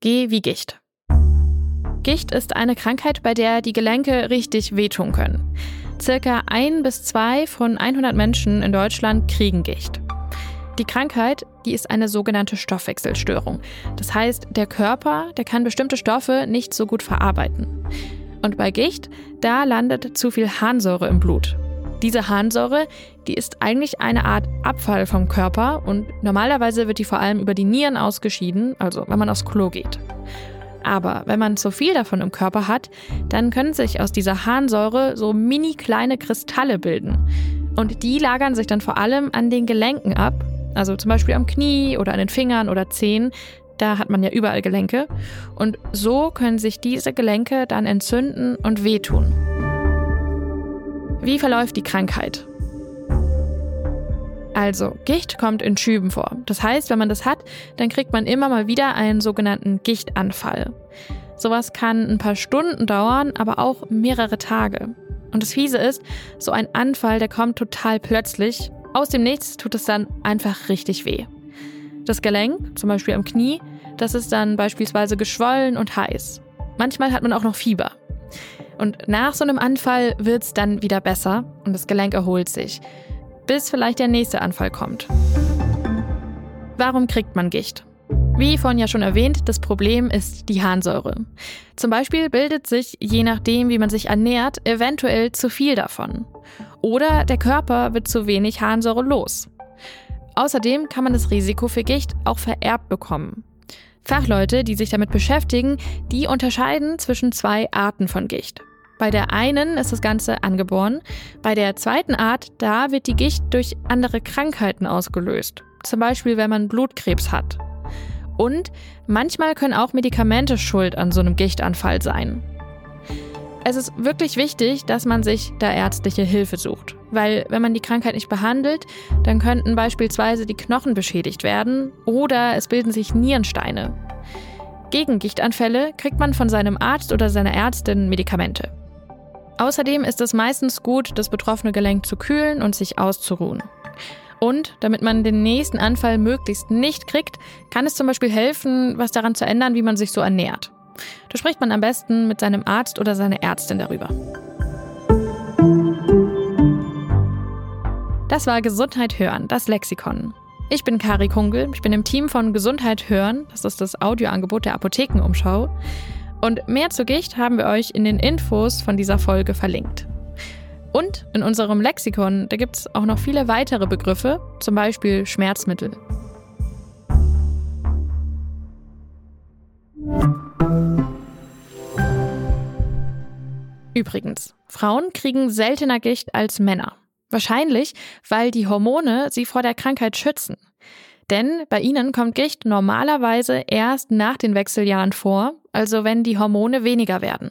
G wie Gicht. Gicht ist eine Krankheit, bei der die Gelenke richtig wehtun können. Circa ein bis zwei von 100 Menschen in Deutschland kriegen Gicht. Die Krankheit, die ist eine sogenannte Stoffwechselstörung. Das heißt, der Körper, der kann bestimmte Stoffe nicht so gut verarbeiten. Und bei Gicht, da landet zu viel Harnsäure im Blut. Diese Harnsäure, die ist eigentlich eine Art Abfall vom Körper und normalerweise wird die vor allem über die Nieren ausgeschieden, also wenn man aufs Klo geht. Aber wenn man zu viel davon im Körper hat, dann können sich aus dieser Harnsäure so mini kleine Kristalle bilden. Und die lagern sich dann vor allem an den Gelenken ab, also zum Beispiel am Knie oder an den Fingern oder Zehen. Da hat man ja überall Gelenke. Und so können sich diese Gelenke dann entzünden und wehtun. Wie verläuft die Krankheit? Also, Gicht kommt in Schüben vor. Das heißt, wenn man das hat, dann kriegt man immer mal wieder einen sogenannten Gichtanfall. Sowas kann ein paar Stunden dauern, aber auch mehrere Tage. Und das Fiese ist, so ein Anfall, der kommt total plötzlich. Aus dem Nichts tut es dann einfach richtig weh. Das Gelenk, zum Beispiel am Knie, das ist dann beispielsweise geschwollen und heiß. Manchmal hat man auch noch Fieber. Und nach so einem Anfall wird es dann wieder besser und das Gelenk erholt sich, bis vielleicht der nächste Anfall kommt. Warum kriegt man Gicht? Wie vorhin ja schon erwähnt, das Problem ist die Harnsäure. Zum Beispiel bildet sich, je nachdem, wie man sich ernährt, eventuell zu viel davon. Oder der Körper wird zu wenig Harnsäure los. Außerdem kann man das Risiko für Gicht auch vererbt bekommen. Fachleute, die sich damit beschäftigen, die unterscheiden zwischen zwei Arten von Gicht. Bei der einen ist das Ganze angeboren, bei der zweiten Art, da wird die Gicht durch andere Krankheiten ausgelöst. Zum Beispiel, wenn man Blutkrebs hat. Und manchmal können auch Medikamente schuld an so einem Gichtanfall sein. Es ist wirklich wichtig, dass man sich da ärztliche Hilfe sucht, weil wenn man die Krankheit nicht behandelt, dann könnten beispielsweise die Knochen beschädigt werden oder es bilden sich Nierensteine. Gegen Gichtanfälle kriegt man von seinem Arzt oder seiner Ärztin Medikamente. Außerdem ist es meistens gut, das betroffene Gelenk zu kühlen und sich auszuruhen. Und damit man den nächsten Anfall möglichst nicht kriegt, kann es zum Beispiel helfen, was daran zu ändern, wie man sich so ernährt. Da spricht man am besten mit seinem Arzt oder seiner Ärztin darüber. Das war Gesundheit hören, das Lexikon. Ich bin Kari Kungel, ich bin im Team von Gesundheit hören, das ist das Audioangebot der Apothekenumschau. Und mehr zur Gicht haben wir euch in den Infos von dieser Folge verlinkt. Und in unserem Lexikon, da gibt es auch noch viele weitere Begriffe, zum Beispiel Schmerzmittel. Übrigens, Frauen kriegen seltener Gicht als Männer. Wahrscheinlich, weil die Hormone sie vor der Krankheit schützen. Denn bei ihnen kommt Gicht normalerweise erst nach den Wechseljahren vor, also wenn die Hormone weniger werden.